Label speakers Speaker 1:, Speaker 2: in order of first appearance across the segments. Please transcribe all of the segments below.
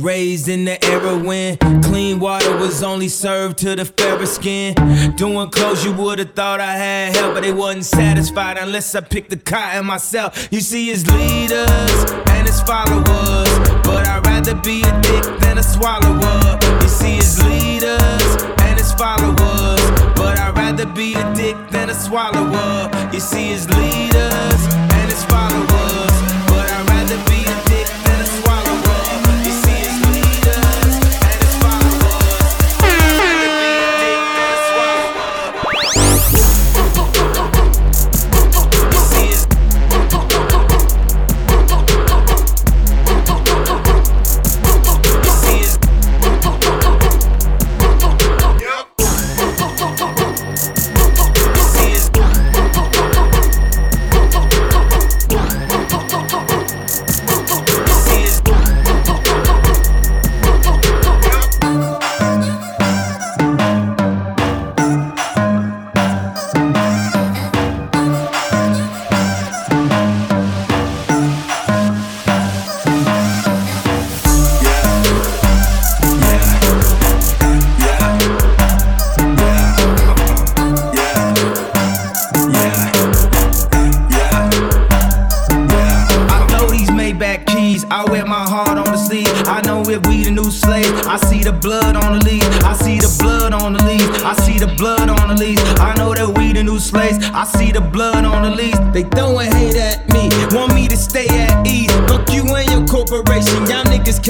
Speaker 1: raised in the era when clean water was only served to the fairer skin. Doing clothes you would've thought I had help, but they wasn't satisfied unless I picked the cotton myself. You see his leaders and his followers, but I'd rather be a dick than a swallower. You see his leaders and his followers, but I'd rather be a dick than a swallower. You see his leaders and his followers.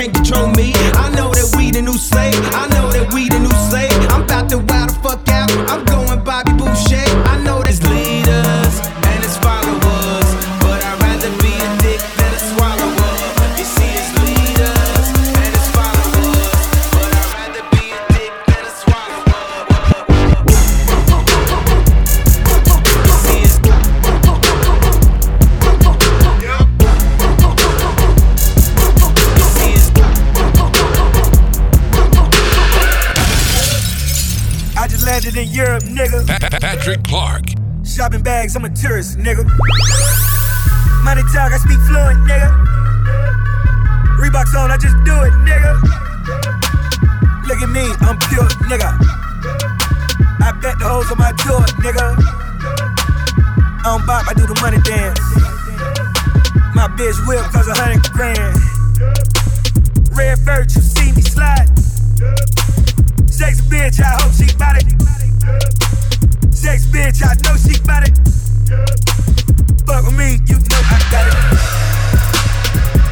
Speaker 1: can't control
Speaker 2: pants I just do it, nigga. Look at me, I'm pure, nigga. I bet the hoes on my door, nigga. I don't bop, I do the money dance. My bitch whip cause a hundred grand. Red virtue, see me slide. Sex bitch, I hope she bout it. Sex bitch, I know she bout it. Fuck with me, you know I got it.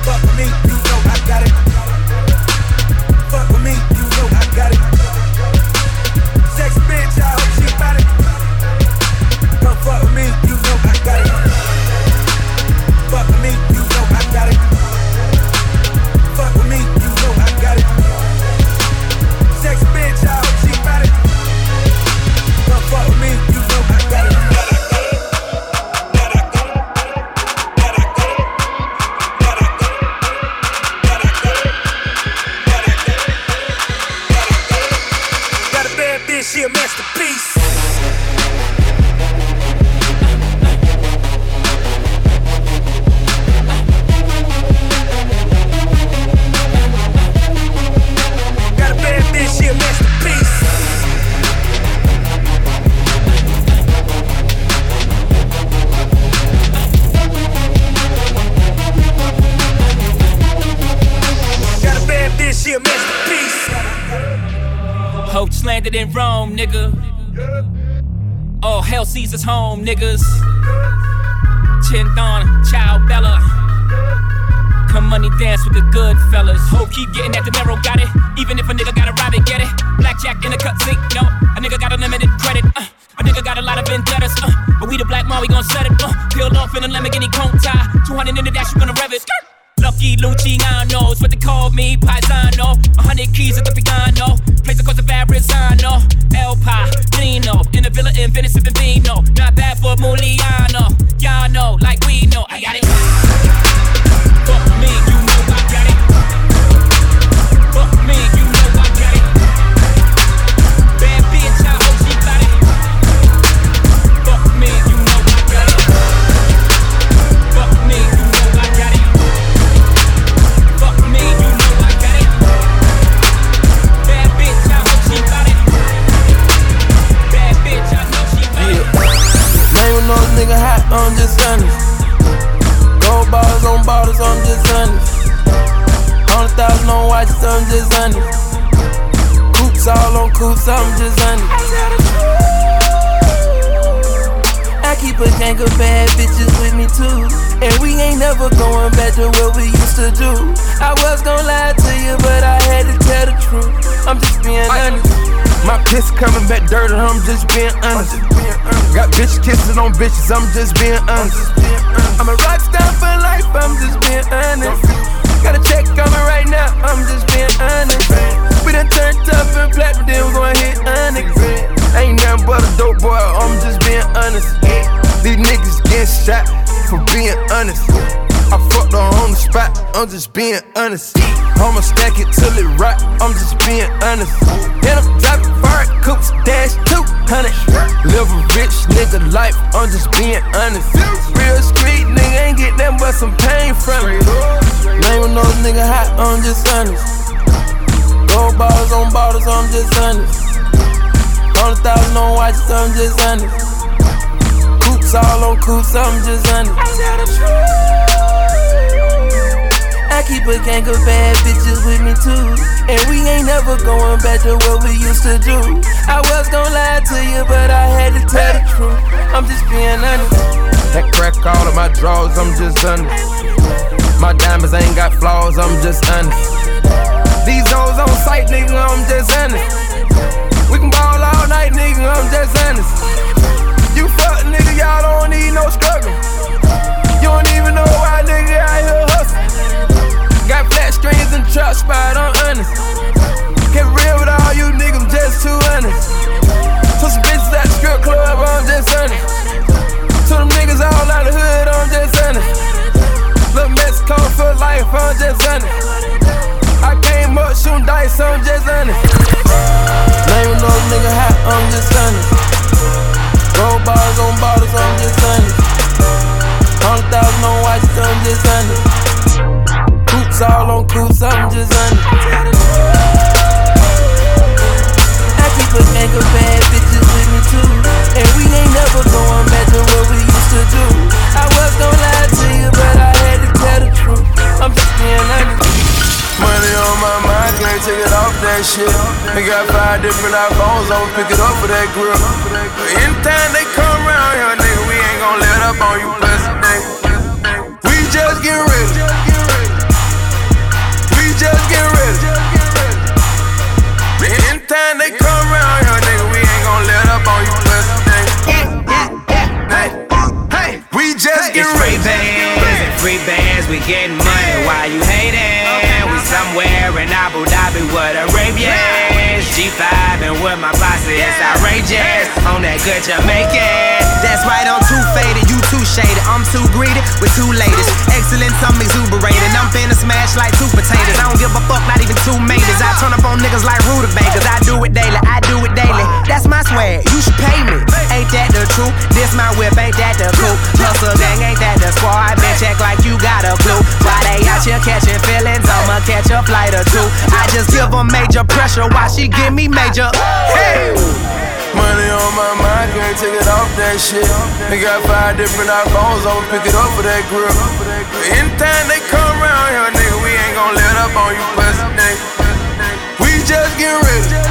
Speaker 2: Fuck with me, you Fuck with me, you know I got it. Sex bitch, I hope she it. Fuck with me.
Speaker 3: Niggas. Chinthon, Chow Bella. Come money dance with the good fellas. Hope keep getting at the narrow, got it. Even if a nigga gotta rob it, get it. Blackjack in the cut sink, no. A nigga got unlimited credit. Uh. A nigga got a lot of vendettas, uh. But we the black mom, we gon' set it, uh. Peeled off in a Lamborghini cone tie. 200 in the dash, you gonna rev it. Lucky Luciano, it's what they call me, Paisano. A hundred keys at the piano. Place across the Verrazano. El Padrino. In the villa in Venice, sipping vino. Not bad for Muliano. Y'all know, like we know. I got it.
Speaker 4: Honest. Coops all on coops, I'm just honest. I keep a gang of bad bitches with me too. And we ain't never going back to what we used to do. I was gonna lie to you, but I had to tell the truth. I'm just being honest.
Speaker 5: My piss coming back dirty, I'm just being honest. Got bitch kisses on bitches, I'm just being honest.
Speaker 4: I'm a rock star for life, I'm just being honest. Got a check coming right now, I'm just being honest. We done turned up and platinum, then we gon' hit honest.
Speaker 5: Ain't nothing but a dope boy, I'm just being honest. These niggas getting shot for being honest. I fucked her on the spot, I'm just being honest. I'ma stack it till it rock, I'm just being honest. And I'm driving fire coops, dash 200. Live a rich nigga life, I'm just being honest.
Speaker 4: Real street nigga ain't get nothing but some pain from it. Name those nigga hot, I'm just honest. Gold bottles on bottles, I'm just honest. Hundred thousand on watches, I'm just honest. Coops all on coops, I'm just honest. I keep a gang of bad bitches with me too. And we ain't never going back to what we used to do. I was gonna lie to you, but I had to tell the truth. I'm just being honest.
Speaker 5: That crack all of my drawers, I'm just honest. My diamonds ain't got flaws, I'm just honest. These hoes on sight, nigga, I'm just honest. We can ball all night, nigga, I'm just honest. You fuck, nigga, y'all don't need no struggle. You don't even know why, nigga, out here. Got flat strings and trap spot, I'm honest. Get real with all you niggas, I'm just too honest. Took some bitches at the strip club, I'm just honest. To them niggas all out the hood, I'm just honest. Little Mexico for life, I'm just honest. I came up shooting dice, I'm just honest.
Speaker 4: Name those nigga hot, I'm just honest. Gold bars on bottles, I'm just honest. Hundred thousand on watches, I'm just honest. Coops all on coops, I'm just honest. I keep a gang of bad bitches with me too. And we ain't never going back to what we used to do. I was gonna lie to you, but I had to tell the truth. I'm just being honest.
Speaker 5: Money on my mind, can't take it off that shit. We got five different iPhones, I'ma pick it up for that grill. But anytime they come around here, nigga, we ain't gon' let up on you,
Speaker 6: free bands, we getting money. Why you hating? We somewhere in Abu Dhabi with Arabians. G5 and with my posse, it's outrageous. On that good Jamaican. That's right, I'm too faded, you too shaded. I'm too greedy with two ladies. Excellence, I'm exuberating. I'm finna smash like two potatoes. I don't give a fuck, not even two maters. I turn up on niggas like rutabagas. I do it daily, I do it daily. That's my swag, you should pay me. Ain't that the truth? This my whip, ain't that the coup? Hustle gang, ain't that the squad? Bitch, act like you got a clue. Why they out here catching feelings? I'ma catch a flight or two. I just give them major pressure while she give me major. Hey!
Speaker 5: Money on my mind, can't take it off that shit. They got five different iPhones, I'ma pick it up for that grill. Anytime they come around here, nigga, we ain't gon' let up on you, pussy. We just get ready.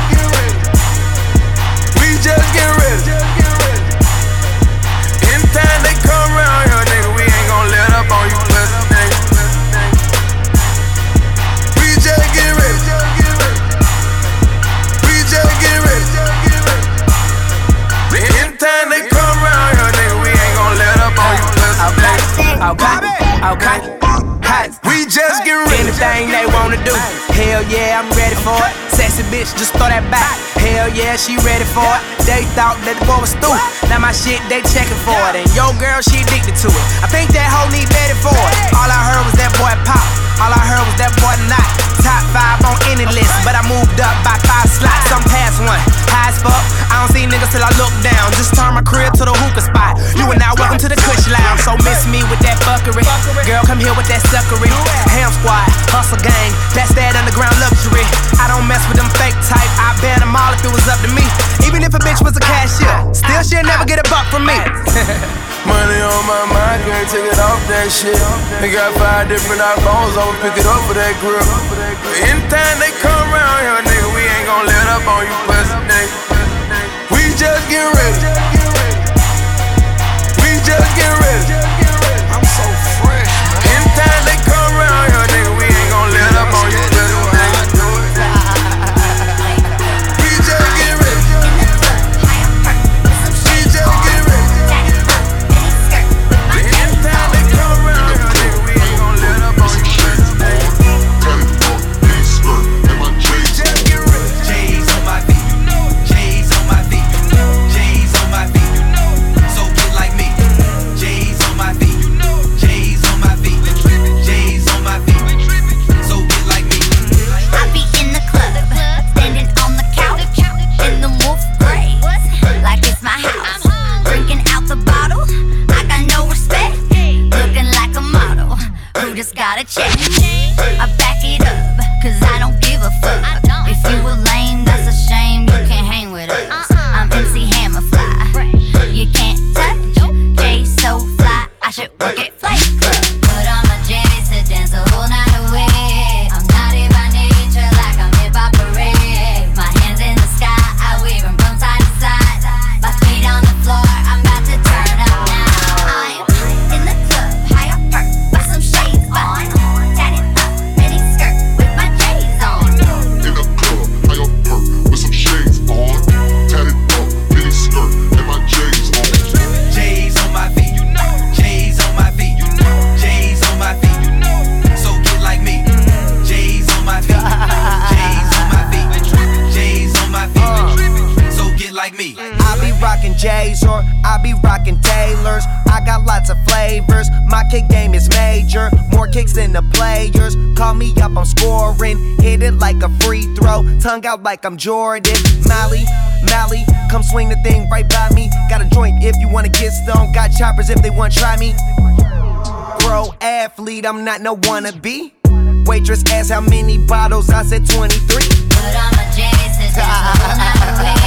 Speaker 6: Sexy bitch, just throw that back. Hell yeah, she ready for it. They thought that the boy was stupid. Now my shit, they checking for it. And yo girl, she addicted to it. I think that hoe need better for it. All I heard was that boy pop. All I heard was that boy not. Top five on any list, but I moved up by five slots. I'm past one. High as fuck. I don't see niggas till I look down. Just turn my crib to the hookah spot. You are now welcome to the Kush Lounge. So miss me with that fuckery. Girl, come here with that suckery. Ham squad, hustle gang. That's that underground luxury. I don't mess with them fake type. I ban them all if it was up to me. Even if a bitch was a cashier, still she'll never get a buck from me.
Speaker 5: Money
Speaker 7: on my mind, can't take it off that shit. They got five different iPhones, I'ma pick it up for that grip. Anytime they come around here, nigga, we ain't gon' let up on you, pussy nigga. We just get ready. We just get ready.
Speaker 6: Tongue out like I'm Jordan. Mally, Mally, come swing the thing right by me. Got a joint if you wanna get stoned. Got choppers if they wanna try me. Pro athlete, I'm not no wannabe. Waitress asked how many bottles, I said 23. But I'm a Jason,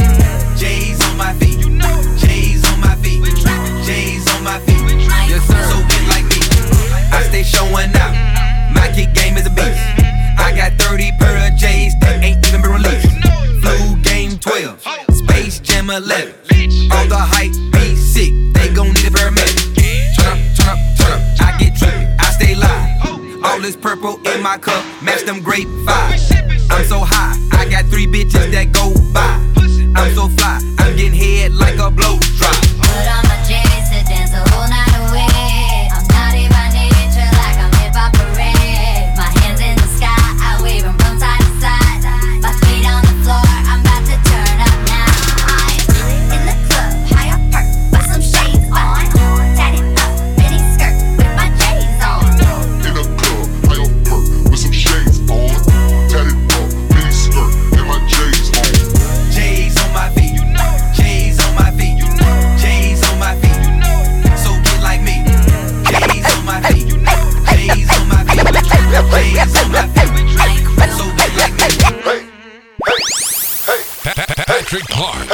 Speaker 8: Stay showing out. My kick game is a beast. I got 30 pair of J's that ain't even been released. Flu game 12. Space Jam 11. All the hype be sick. They gon' need a paramedic. Turn up, turn up, turn up. I get trippy. I stay live. All this purple in my cup. Match them grape vibes. I'm so high. I got three bitches that go by. I'm so fly, I'm getting head like a blow drop. Put on my J's
Speaker 9: Patrick Clark.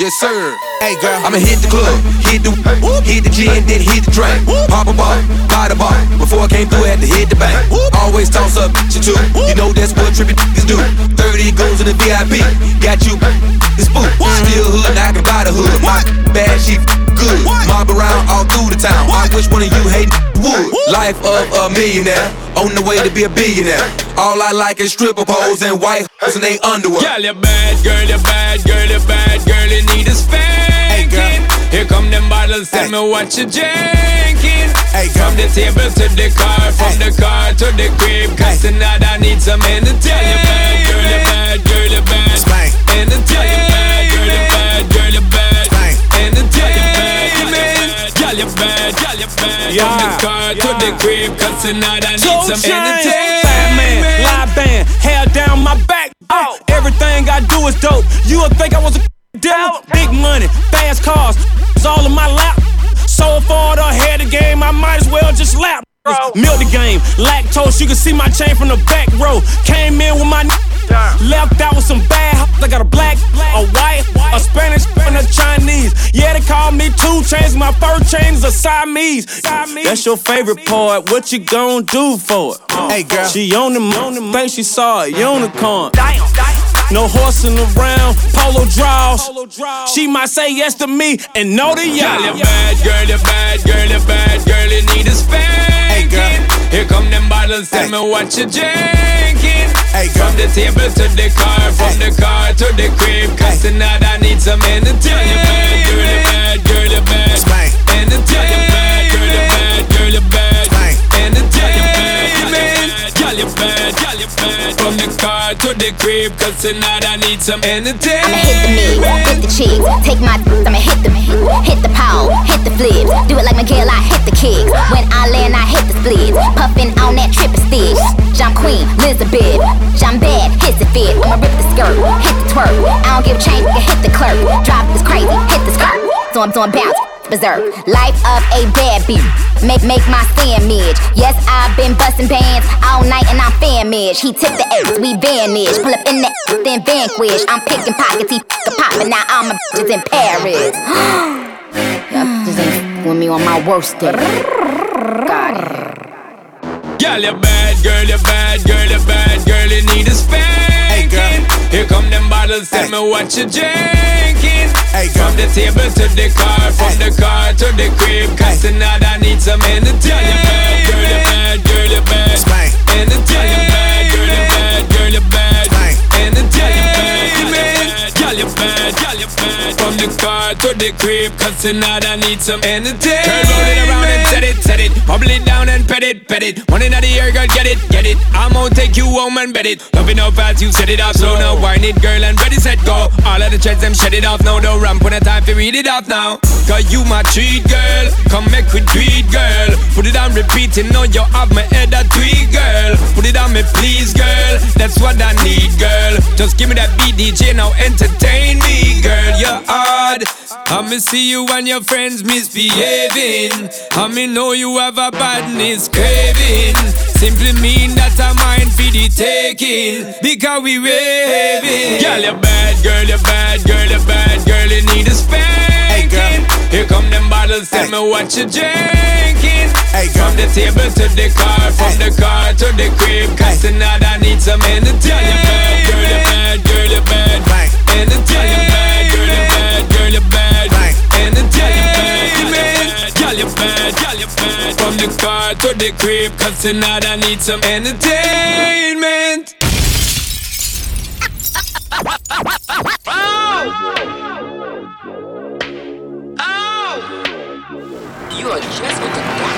Speaker 10: Yes, sir. Hey, girl, I'ma hit the club, hit the whoop, hit the gin, then hit the drink. Pop a ball, buy the bar. Before I came through, I had to hit the bank. Always toss up shit too. You know that's what trippin' niggas do. 30 goes in the VIP, got you this boot. Still hood, I can buy the hood. My bad, she good. Mob around all through the town. I wish one of you hate would. Life of a millionaire, on the way to be a billionaire. All I like is stripper poles and white hoes and they underwear.
Speaker 11: Girl, you bad, girl, you bad, girl, you bad, girl, you need a spanking. Hey, Here come them bottles, tell me what you drinking. From the table to the car, from the car to the crib, cause tonight I need some entertainment. Girl, you bad, girl, you bad, girl, you bad. Entertainment, Girl, you bad, girl, you bad. Yeah. From the car yeah. to the crib, cause tonight I need some entertainment.
Speaker 12: Batman, live band, hair down my back. Oh. Everything I do is dope. You would think I was a devil. Oh. Big money, fast cars, it's all in my lap. So far, the head of the game, I might as well just lap. Milk the game, lactose, you can see my chain from the back row. Came in with my n- left out with some bad. I got a black, a white, a Spanish, and a Chinese. Yeah, they call me two chains. My first chain is a Siamese. That's your favorite part. What you gonna do for it? Hey, girl. She on the moon, think she saw a unicorn. No horsing around, polo draws. She might say yes to me and no to y'all.
Speaker 11: Girl, you bad, girl, you bad, girl, you bad, girl, you need a spanking. Hey, Here come them bottles, tell hey. me what you drinking. Hey, from the table to the car, from hey. the car to the crib, cause hey. tonight I need some entertainment. Girl, you bad, girl, you the crib, cause tonight I need some entertainment.
Speaker 13: I'ma hit the knees, hit the cheeks, take my I'ma hit the hit the power, hit the flips. Do it like Miguel, I hit the kicks. When I land, I hit the splits. Puffin' on that triple stick. Jam Queen, Elizabeth. Jam bad, hits it fit. I'ma rip the skirt, hit the twerk. I don't give a change, hit the clerk. Drop this crazy, hit the skirt. So I'm doing bounce berserk. Life of a bad bitch. Make make my sandwich. Yes, I've been busting bands all night and I'm famished. He tipped the X, we vanish. Pull up in the then vanquish. I'm picking pockets, he f***ing popping. Now I'm a bitches in Paris. Y'all just ain't with me on my worst day. Got.
Speaker 11: Girl, you're bad, girl, you're bad, girl, you're bad, girl, you need a spanking. Here come them bottles, tell hey. me what you drinking. Hey, from the table to the car, from the car to the crib, cause tonight I need some entertainment. Girl, you bad, girl, you bad, girl, you bad. Entertainment. Girl, you bad, girl, you bad. Entertainment. Girl, you bad, girl, you bad. From the car to the crib, cause tonight I need some entertainment. Girl, roll it around and set it, set it. Bubble it down and pet it, pet it. One in the air, girl, get it, get it. I'm gonna take you home and bet it. Loving how fast you set it off, slow now. Wine it, girl, and ready, set, go. All of the threads, them shed it off now. Don't ramp when the time to read it off now. Cause you my treat, girl. Come make we tweet, girl. Put it on repeating, know you have my head a tweet, girl. Put it on me, please, girl. That's what I need, girl. Just give me that beat, DJ, now entertain me, girl. You're odd. I'ma see you and your friends misbehaving. I'ma know you have a badness craving. Simply mean that I'm mine for the taking. Because we raving. Girl, you're bad, girl, you're bad, girl, you're bad, girl, you need a spanking. Here come them bottles, tell hey. me what you're drinking. Hey, from the table to the car, from hey. the car to the crib, cause hey. tonight I need some entertainment. Girl, you're bad, girl, you're bad, girl, you're bad. Entertainment. Girl, you're bad, girl, you're bad. Entertainment. Girl, you're bad, girl, you're bad. From the car to the crib, cause tonight I need some entertainment.
Speaker 14: You are just what the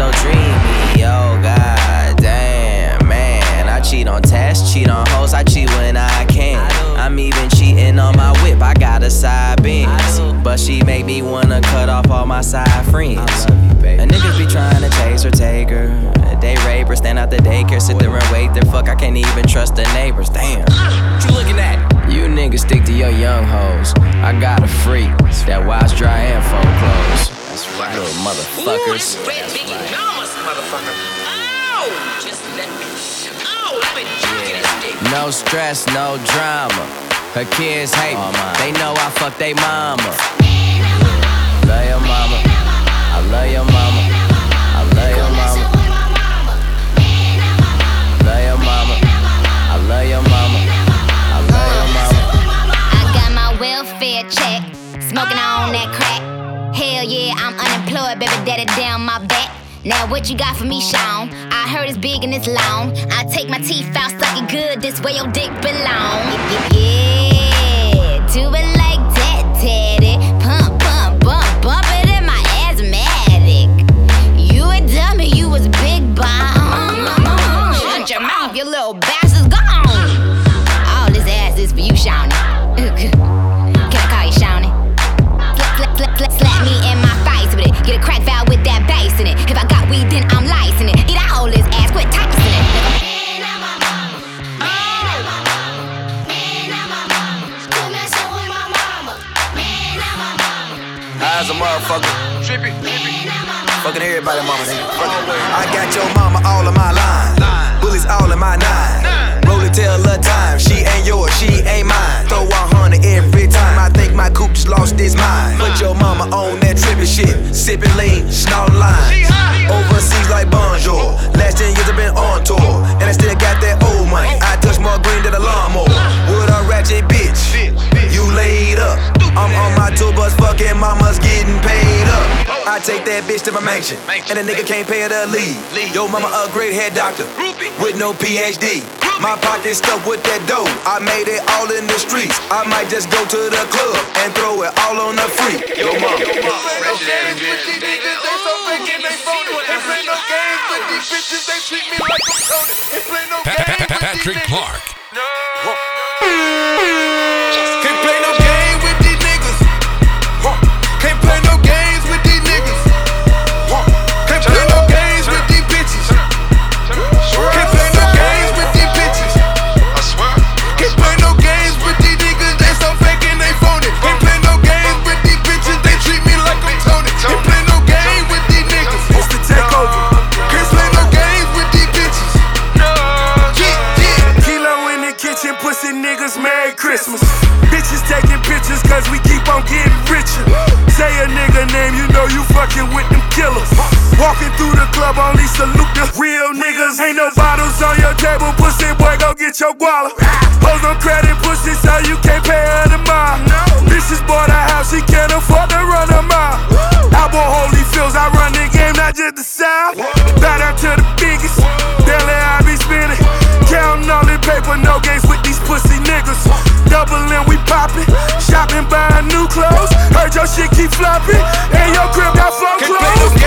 Speaker 15: so dreamy, oh god damn, man. I cheat on tests, cheat on hoes, I
Speaker 14: cheat when I can. I'm even cheating on my whip, I got a side benz. But she make me wanna cut off all my side friends. A niggas be trying to chase her, take her. They rape her, stand out the daycare, sit there and wait The Fuck, I can't even trust the neighbors, damn. Uh, what you looking at? You niggas stick to your young hoes. I got a freak that wash dry and fold clothes. That's right, little motherfuckers.
Speaker 16: Ooh,
Speaker 14: No stress, no drama. Her kids hate me. They know I fuck they mama. Love your mama. I love your mama. I love your mama. Love your mama. I love your mama. I love your mama.
Speaker 13: I got my welfare check, smoking on that crack. Hell yeah, I'm unemployed, baby daddy down my back. Now what you got for me, Sean? I heard it's big and it's long. I take my teeth out, stuck it good. This way your dick belong. Yeah,
Speaker 10: Fucking everybody, mama, nigga. I got your mama all in my line. Bullets all in my nine. Roll it till a time. She ain't yours, she ain't mine. Throw a hundred every time. I think my coupe just lost his mind. Put your mama on that trippy shit. Sipping lean, snorting line. Overseas like bonjour. Last 10 years I've been on tour. And I still got that old money. I touch more green than a lawnmower. With a ratchet bitch. You laid up. I'm on my tour bus, fucking mama's getting paid up. I take that bitch to my mansion, and a nigga can't pay her to leave. Yo, mama a great head doctor with no PhD. My pocket stuffed with that dough. I made it all in the streets. I might just go to the club and throw it all on the free. Yo, mama.
Speaker 9: Patrick Clark.
Speaker 5: Can't
Speaker 17: guala. Hoes on credit, pussy, so you can't pay her the mile. Bitches bought a house, she can't afford to run a mile. Album Holy Fields, I run the game, not just the south. Bow down to the biggest. Daily I be spinning. Counting all the paper, no games with these pussy niggas. Doubling, we popping. Shopping, buying new clothes. Heard your shit keep flopping. And your crib got four
Speaker 5: Can't play no
Speaker 17: clothes.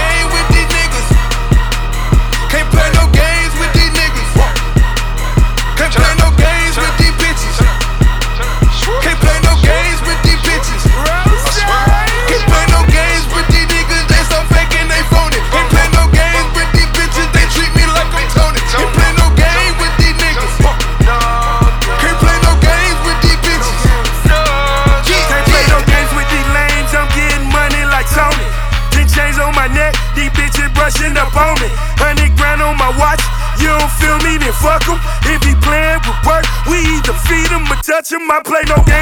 Speaker 17: I play no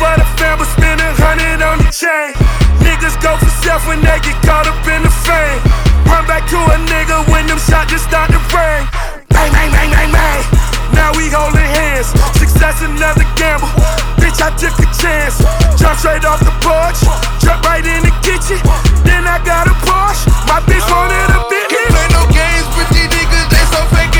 Speaker 17: for the fam, but spend a hundred on the
Speaker 5: chain. Niggas go for
Speaker 17: self when they get caught up in the fame. Run back to a nigga when them shots just start to rain. Bang, bang, bang, bang, bang. Now we holding hands. Success another gamble. Bitch, I took a chance. Jump straight off the porch. Jump right in the kitchen. Then I got a Porsche. My bitch wanted a bitch.
Speaker 5: Can't play no games with these niggas. They so fake.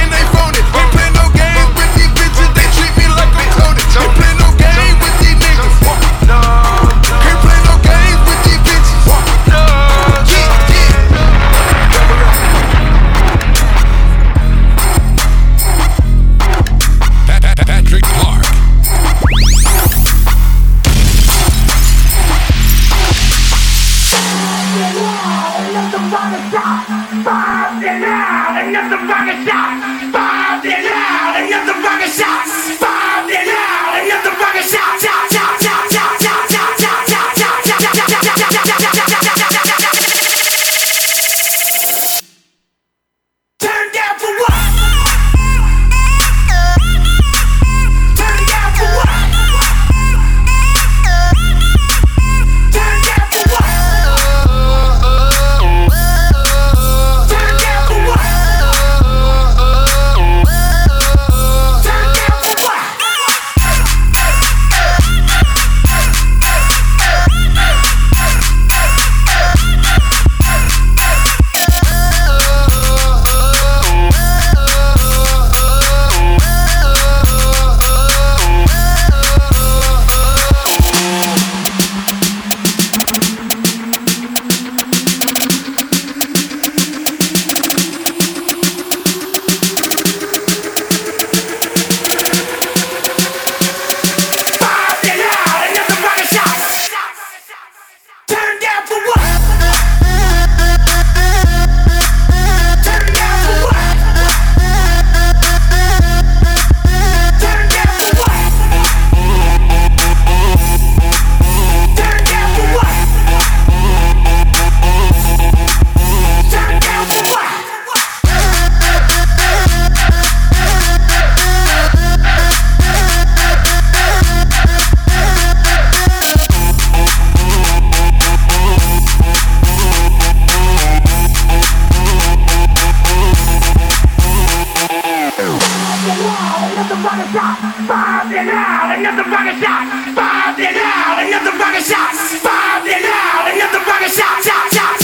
Speaker 2: Five and out, another rocket shot. Five and out, another rocket shot. Five and out, another rocket shot. Shot, shot.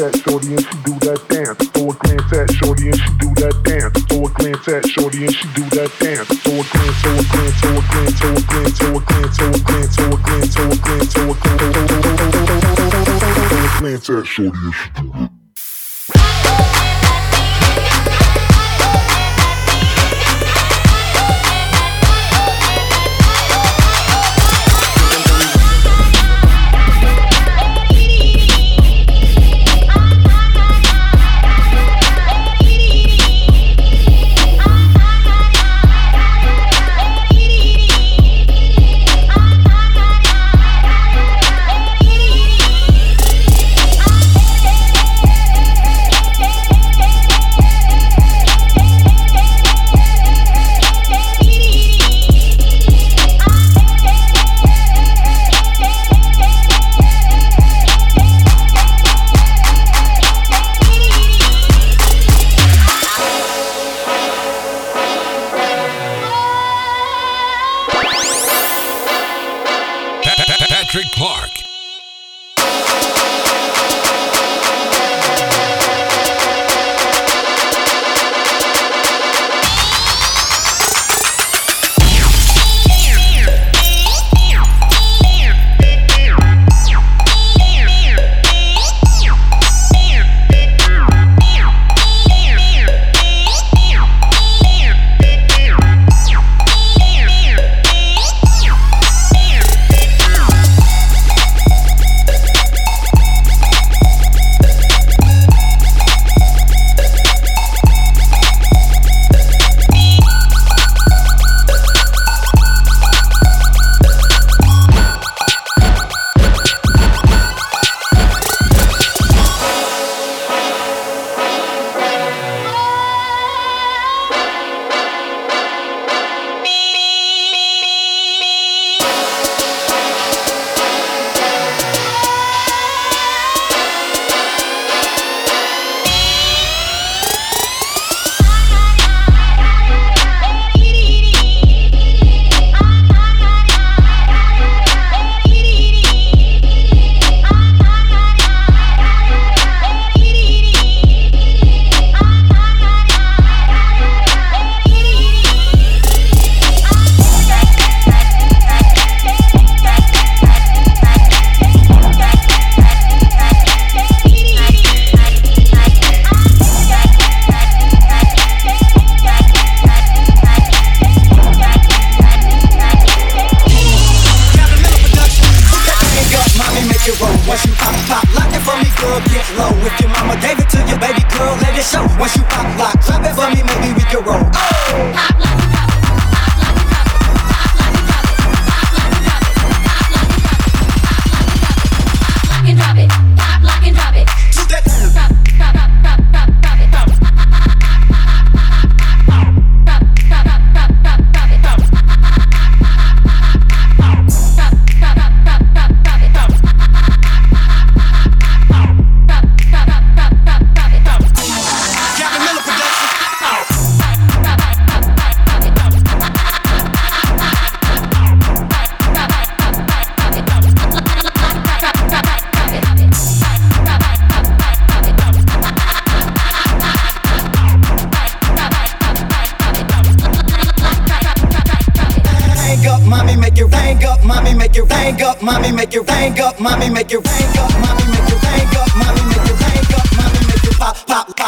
Speaker 2: At shorty and she do that dance. Throw a glance at shorty and she do that dance. Throw a glance at shorty and she do that dance. Throw a glance, throw a glance, throw a glance, throw a glance, throw a glance, throw a glance, throw a glance, throw a glance, throw a glance, throw a glance at shorty and she do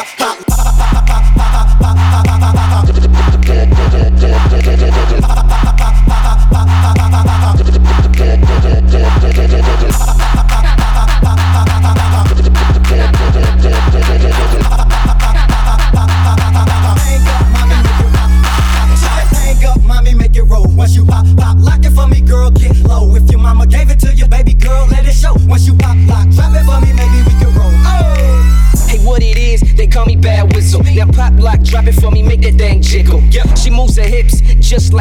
Speaker 18: pop,
Speaker 19: pop.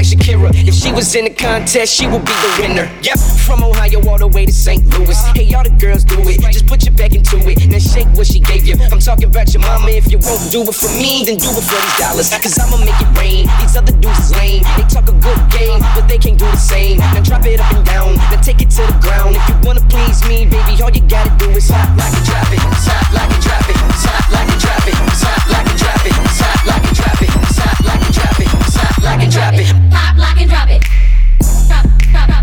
Speaker 19: like Shakira. If she was in the contest, she would be the winner. Yep, from Ohio all the way to St. Louis. Hey, all the girls do it. Just put your back into it. Now shake what she gave you. I'm talking about your mama. If you won't do it for me, then do it for these dollars. Cause I'ma make it rain. These other dudes is lame. They talk a good game, but they can't do the same. Now drop it up and down. Now take it to the ground. If you wanna please me, baby, all you gotta do is hop like a drop it. Hop like a drop it. Hop like a drop it. Hop like a drop it. Hop like a drop it. Hop like a drop it lock, and drop it.
Speaker 20: Pop, lock, and drop it. Drop, drop, drop.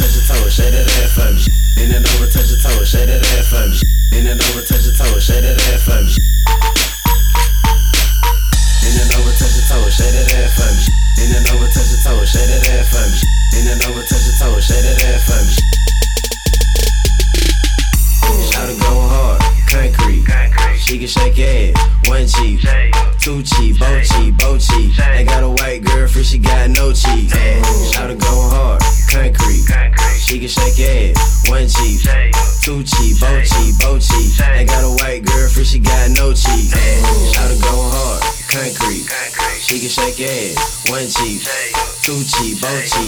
Speaker 14: Bend it over, touch your toe, both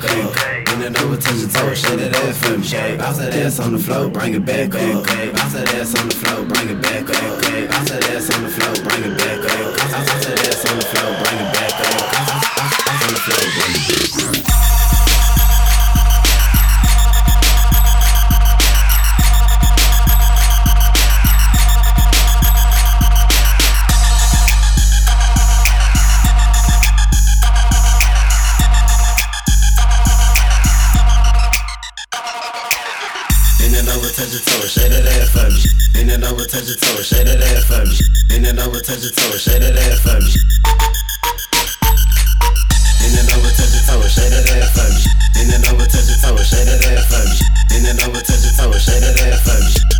Speaker 14: back up. And then over touch your toe, shake that ass for me. I said that's on the floor, bring it back up. I said that's on the floor, bring it back up. I said that's on the floor, bring it back up. I said that's on the floor, bring it back up. On the floor, bring it back up. Over, touch your toe, shake that ass for me. Bend it over, touch your toe, shake that ass for me. Bend it over, touch your toe, shake that ass for me. Bend it over, touch your toe, shake that ass for me. Bend it over, touch your toe, shake that